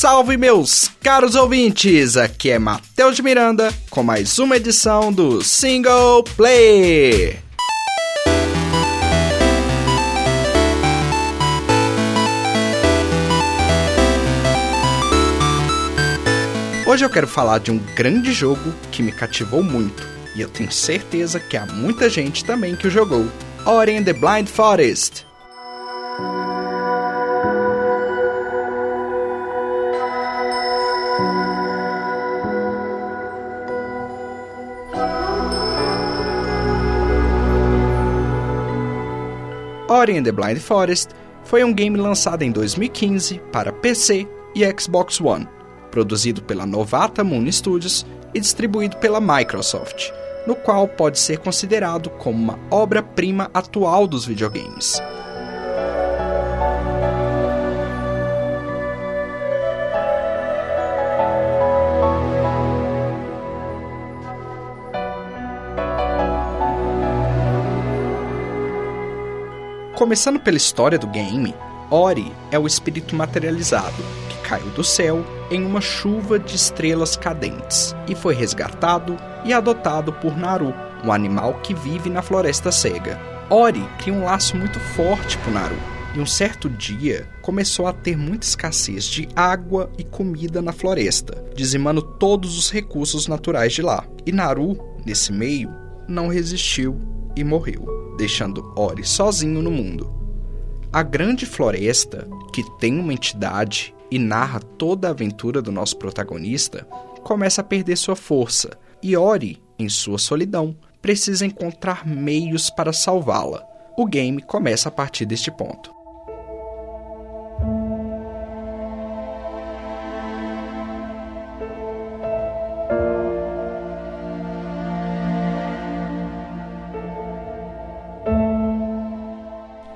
salve, meus caros ouvintes! Aqui é Matheus de Miranda com mais uma edição do Single Play. Hoje eu quero falar de um grande jogo que me cativou muito e eu tenho certeza que há muita gente também que o jogou. Ori and the Blind Forest. Ori and the Blind Forest foi um game lançado em 2015 para PC e Xbox One, produzido pela Novata Moon Studios e distribuído pela Microsoft, no qual pode ser considerado como uma obra-prima atual dos videogames. Começando pela história do game, Ori é o espírito materializado que caiu do céu em uma chuva de estrelas cadentes e foi resgatado e adotado por Naru, um animal que vive na floresta cega. Ori cria um laço muito forte com Naru e um certo dia começou a ter muita escassez de água e comida na floresta, dizimando todos os recursos naturais de lá. E Naru, nesse meio, não resistiu e morreu deixando Ori sozinho no mundo. A grande floresta, que tem uma entidade e narra toda a aventura do nosso protagonista, começa a perder sua força e Ori, em sua solidão, precisa encontrar meios para salvá-la. O game começa a partir deste ponto.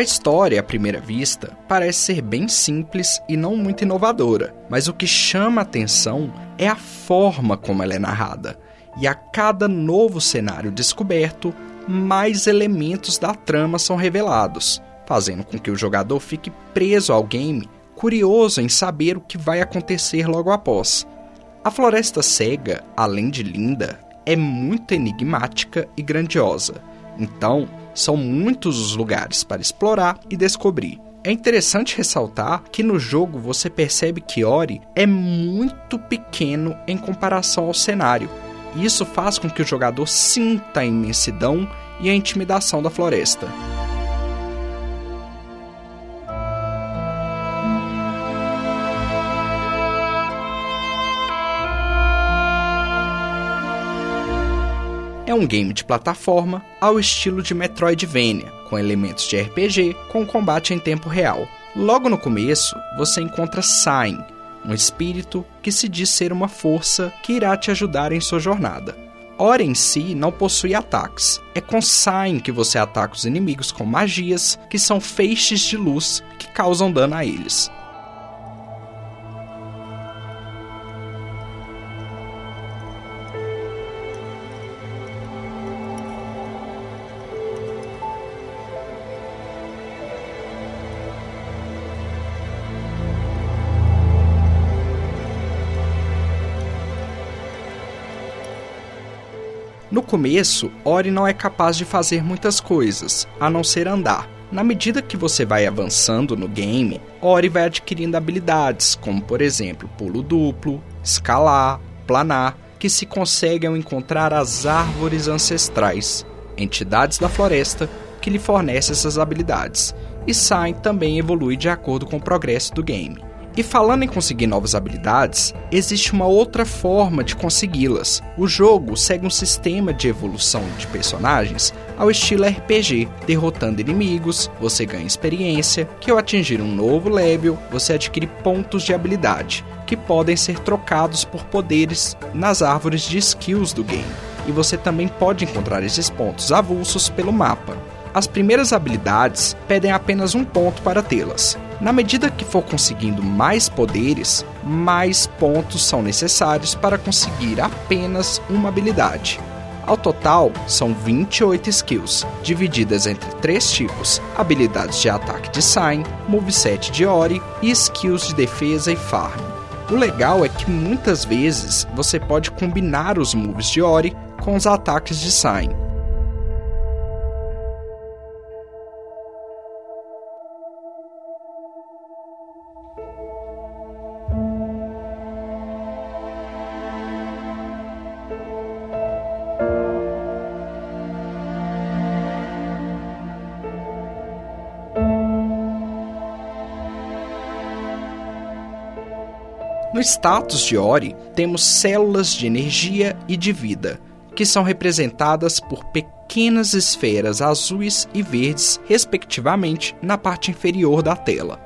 A história, à primeira vista, parece ser bem simples e não muito inovadora, mas o que chama atenção é a forma como ela é narrada. E a cada novo cenário descoberto, mais elementos da trama são revelados, fazendo com que o jogador fique preso ao game, curioso em saber o que vai acontecer logo após. A Floresta Cega, além de linda, é muito enigmática e grandiosa. Então, são muitos os lugares para explorar e descobrir. É interessante ressaltar que no jogo você percebe que Ori é muito pequeno em comparação ao cenário. Isso faz com que o jogador sinta a imensidão e a intimidação da floresta. É um game de plataforma ao estilo de Metroidvania, com elementos de RPG com combate em tempo real. Logo no começo, você encontra Sign, um espírito que se diz ser uma força que irá te ajudar em sua jornada. Ora em si não possui ataques. É com Sign que você ataca os inimigos com magias, que são feixes de luz que causam dano a eles. No começo, Ori não é capaz de fazer muitas coisas, a não ser andar. Na medida que você vai avançando no game, Ori vai adquirindo habilidades, como por exemplo pulo duplo, escalar, planar, que se consegue ao encontrar as árvores ancestrais, entidades da floresta que lhe fornecem essas habilidades. E Sai também evolui de acordo com o progresso do game. E falando em conseguir novas habilidades, existe uma outra forma de consegui-las. O jogo segue um sistema de evolução de personagens ao estilo RPG, derrotando inimigos, você ganha experiência, que ao atingir um novo level, você adquire pontos de habilidade, que podem ser trocados por poderes nas árvores de skills do game. E você também pode encontrar esses pontos avulsos pelo mapa. As primeiras habilidades pedem apenas um ponto para tê-las. Na medida que for conseguindo mais poderes, mais pontos são necessários para conseguir apenas uma habilidade. Ao total, são 28 skills, divididas entre três tipos: habilidades de ataque de Sign, moveset de Ori e skills de defesa e farm. O legal é que muitas vezes você pode combinar os moves de Ori com os ataques de Sign. No status de Ori, temos células de energia e de vida, que são representadas por pequenas esferas azuis e verdes, respectivamente, na parte inferior da tela.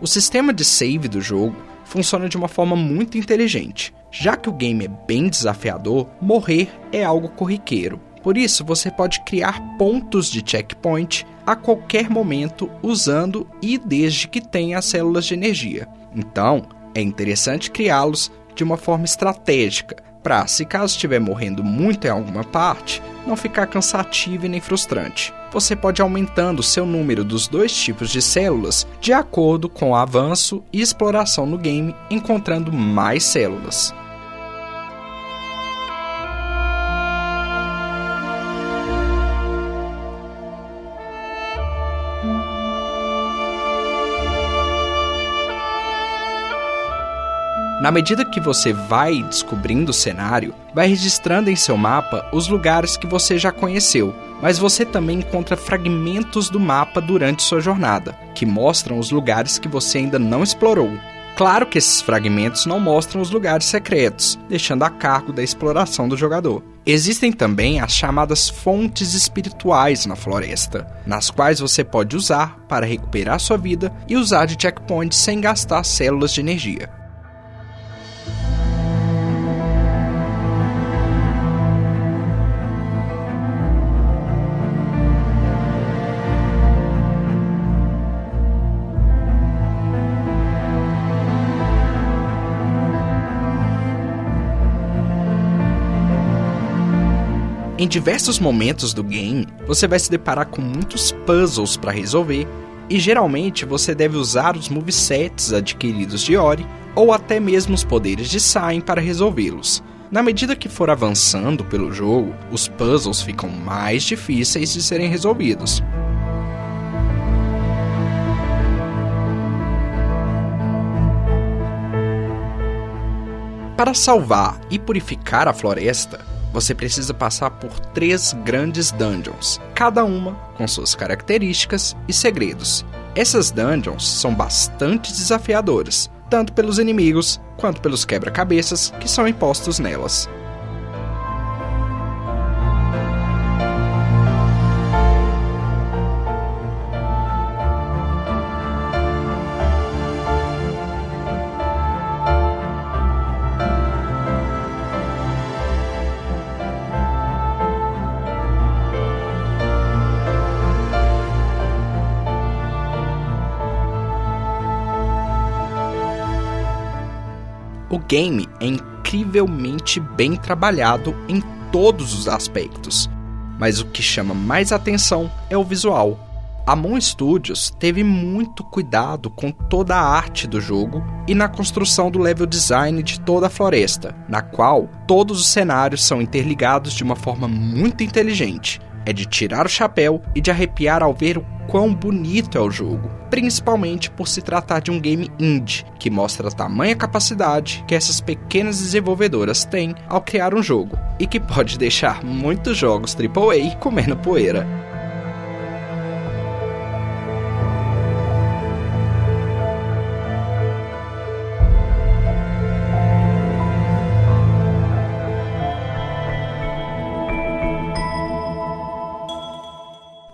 O sistema de save do jogo funciona de uma forma muito inteligente. Já que o game é bem desafiador, morrer é algo corriqueiro. Por isso, você pode criar pontos de checkpoint a qualquer momento usando e desde que tenha as células de energia. Então, é interessante criá-los de uma forma estratégica, para, se caso estiver morrendo muito em alguma parte, não ficar cansativo e nem frustrante. Você pode aumentando o seu número dos dois tipos de células de acordo com o avanço e exploração no game, encontrando mais células. Na medida que você vai descobrindo o cenário, vai registrando em seu mapa os lugares que você já conheceu, mas você também encontra fragmentos do mapa durante sua jornada, que mostram os lugares que você ainda não explorou. Claro que esses fragmentos não mostram os lugares secretos, deixando a cargo da exploração do jogador. Existem também as chamadas fontes espirituais na floresta, nas quais você pode usar para recuperar sua vida e usar de checkpoint sem gastar células de energia. Em diversos momentos do game, você vai se deparar com muitos puzzles para resolver, e geralmente você deve usar os movesets adquiridos de Ori ou até mesmo os poderes de Sain para resolvê-los. Na medida que for avançando pelo jogo, os puzzles ficam mais difíceis de serem resolvidos. Para salvar e purificar a floresta, você precisa passar por três grandes dungeons, cada uma com suas características e segredos. Essas dungeons são bastante desafiadoras, tanto pelos inimigos quanto pelos quebra-cabeças que são impostos nelas. O game é incrivelmente bem trabalhado em todos os aspectos, mas o que chama mais atenção é o visual. A Moon Studios teve muito cuidado com toda a arte do jogo e na construção do level design de toda a floresta, na qual todos os cenários são interligados de uma forma muito inteligente, é de tirar o chapéu e de arrepiar ao ver o quão bonito é o jogo, principalmente por se tratar de um game indie, que mostra a tamanha capacidade que essas pequenas desenvolvedoras têm ao criar um jogo, e que pode deixar muitos jogos AAA comendo poeira.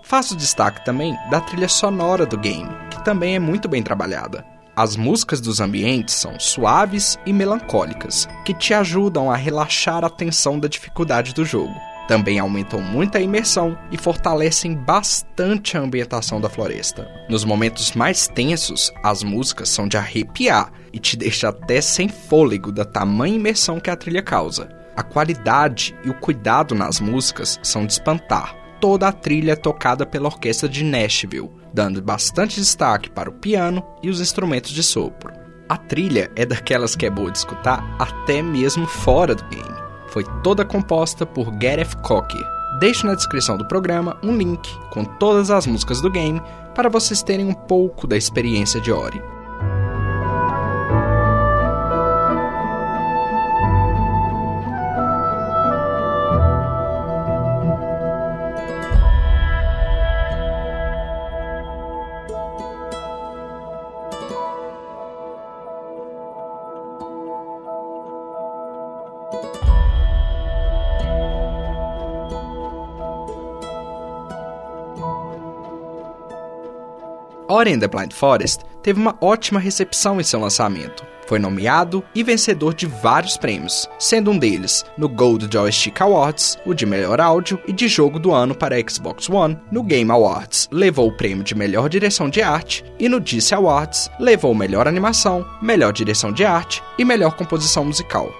Faço destaque também da trilha sonora do game, que também é muito bem trabalhada. As músicas dos ambientes são suaves e melancólicas, que te ajudam a relaxar a tensão da dificuldade do jogo. Também aumentam muito a imersão e fortalecem bastante a ambientação da floresta. Nos momentos mais tensos, as músicas são de arrepiar e te deixa até sem fôlego da tamanha imersão que a trilha causa. A qualidade e o cuidado nas músicas são de espantar toda a trilha é tocada pela orquestra de Nashville, dando bastante destaque para o piano e os instrumentos de sopro. A trilha é daquelas que é boa de escutar até mesmo fora do game. Foi toda composta por Gareth Cocker. Deixo na descrição do programa um link com todas as músicas do game para vocês terem um pouco da experiência de Ori. Ori and the Blind Forest teve uma ótima recepção em seu lançamento. Foi nomeado e vencedor de vários prêmios, sendo um deles no Gold Joystick Awards, o de melhor áudio e de jogo do ano para Xbox One. No Game Awards, levou o prêmio de melhor direção de arte e no DC Awards, levou melhor animação, melhor direção de arte e melhor composição musical.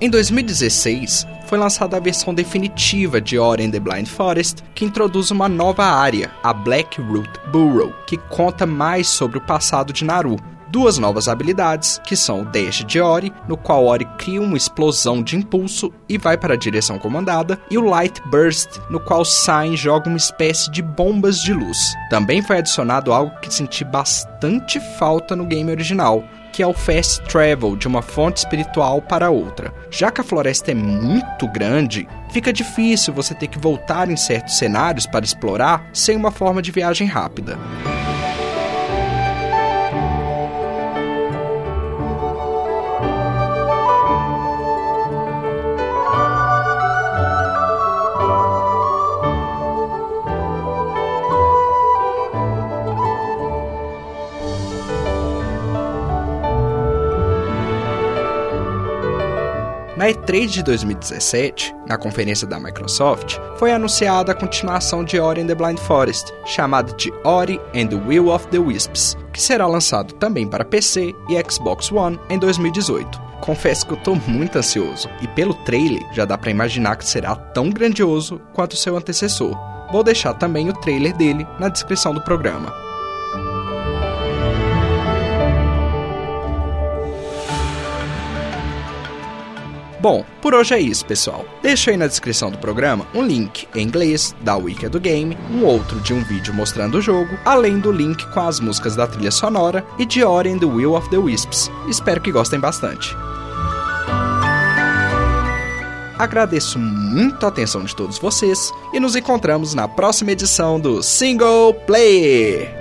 Em 2016, foi lançada a versão definitiva de Ori and the Blind Forest, que introduz uma nova área, a Black Root Burrow, que conta mais sobre o passado de Naru. Duas novas habilidades, que são o Dash de Ori, no qual Ori cria uma explosão de impulso e vai para a direção comandada, e o Light Burst, no qual Sain joga uma espécie de bombas de luz. Também foi adicionado algo que senti bastante falta no game original, que é o fast travel de uma fonte espiritual para outra. Já que a floresta é muito grande, fica difícil você ter que voltar em certos cenários para explorar sem uma forma de viagem rápida. E3 de 2017, na conferência da Microsoft, foi anunciada a continuação de Ori and the Blind Forest, chamada de Ori and the Will of the Wisps, que será lançado também para PC e Xbox One em 2018. Confesso que eu tô muito ansioso, e pelo trailer já dá para imaginar que será tão grandioso quanto seu antecessor. Vou deixar também o trailer dele na descrição do programa. Bom, por hoje é isso, pessoal. Deixo aí na descrição do programa um link em inglês da Wiki do game, um outro de um vídeo mostrando o jogo, além do link com as músicas da trilha sonora e de Ori and the Will of the Wisps. Espero que gostem bastante. Agradeço muito a atenção de todos vocês e nos encontramos na próxima edição do Single Player.